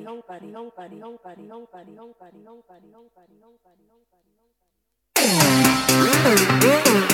nobody, nobody, nobody, nobody, nobody, nobody, nobody, nobody, nobody, nobody, nobody, nobody.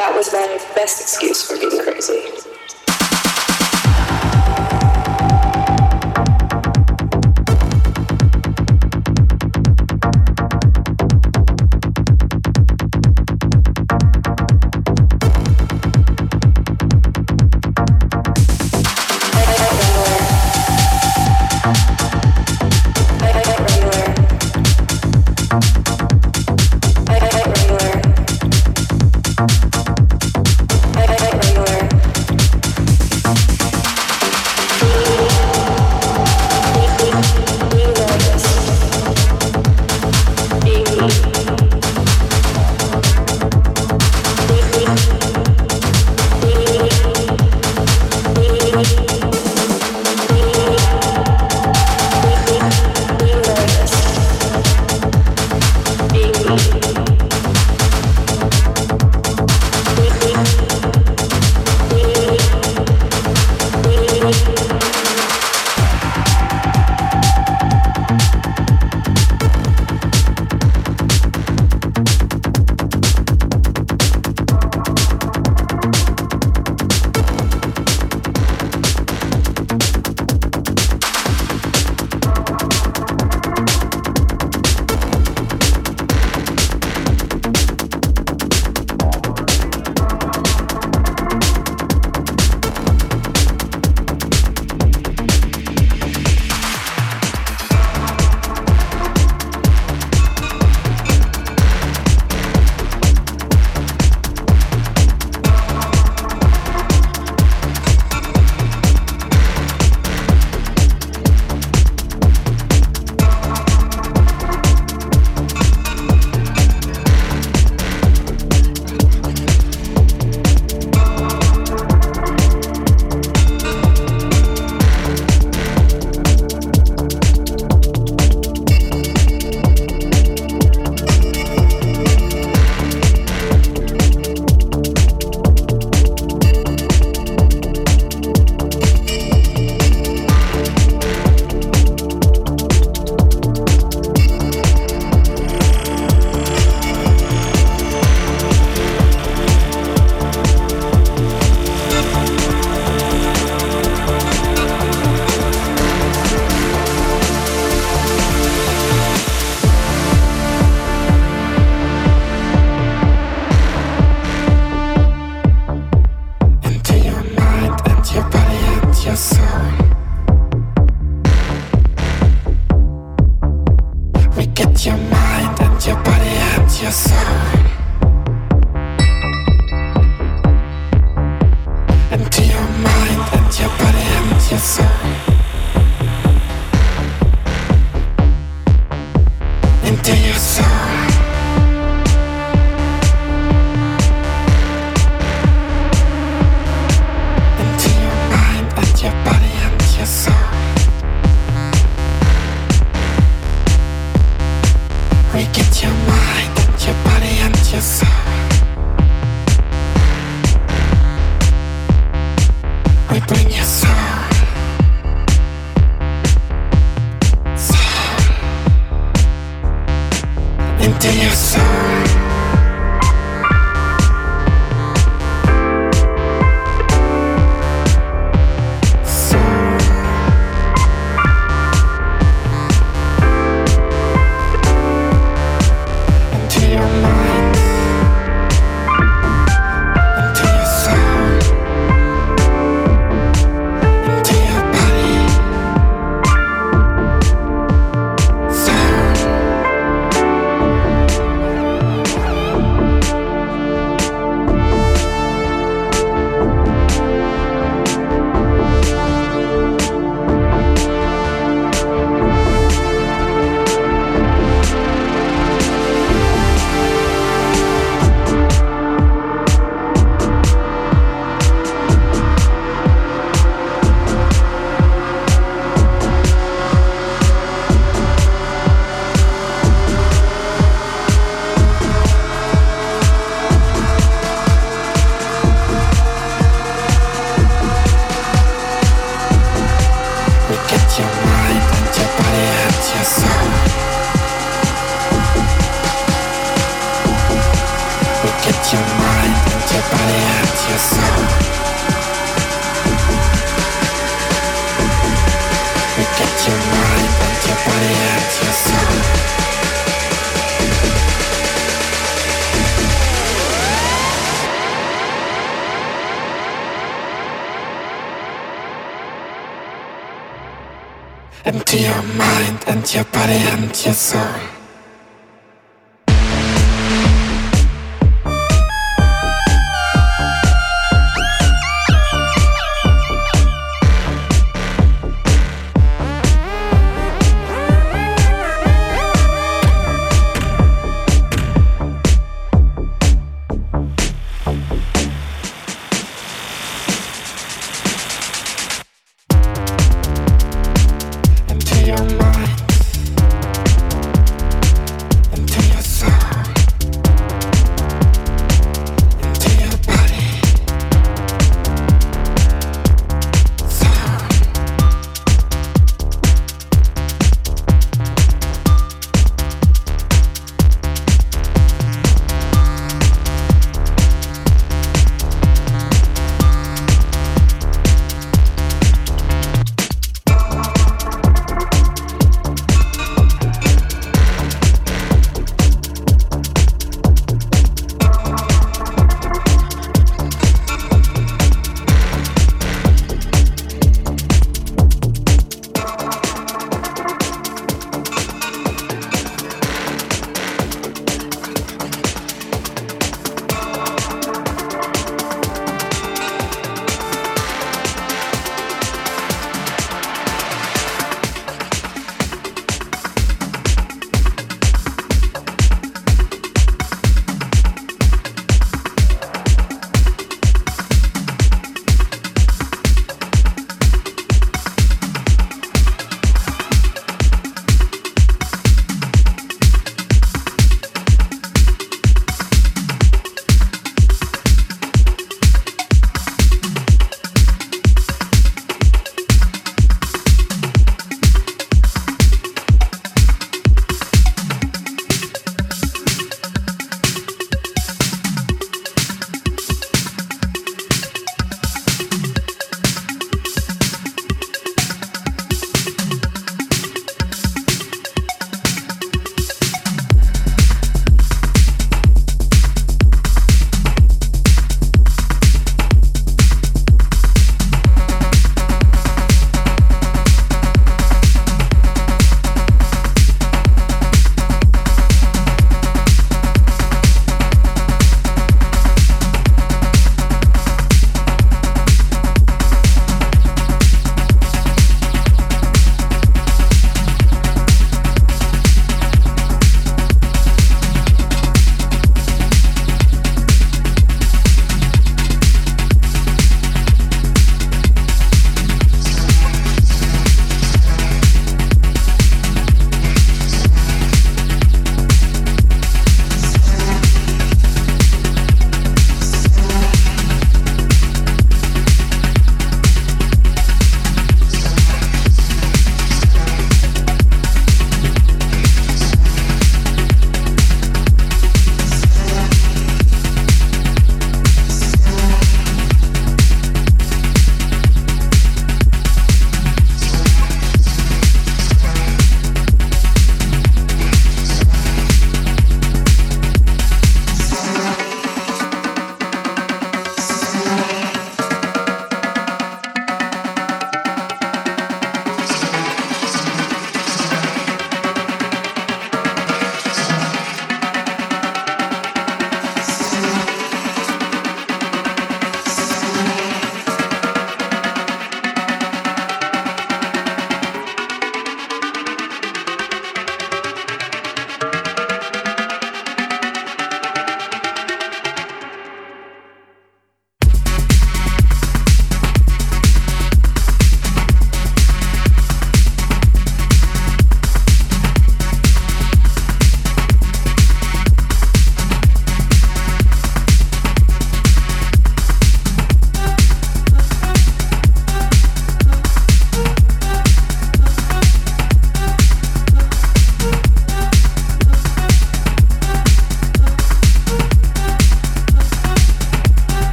That was my best excuse for being crazy. soon your soul.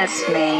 Pressing against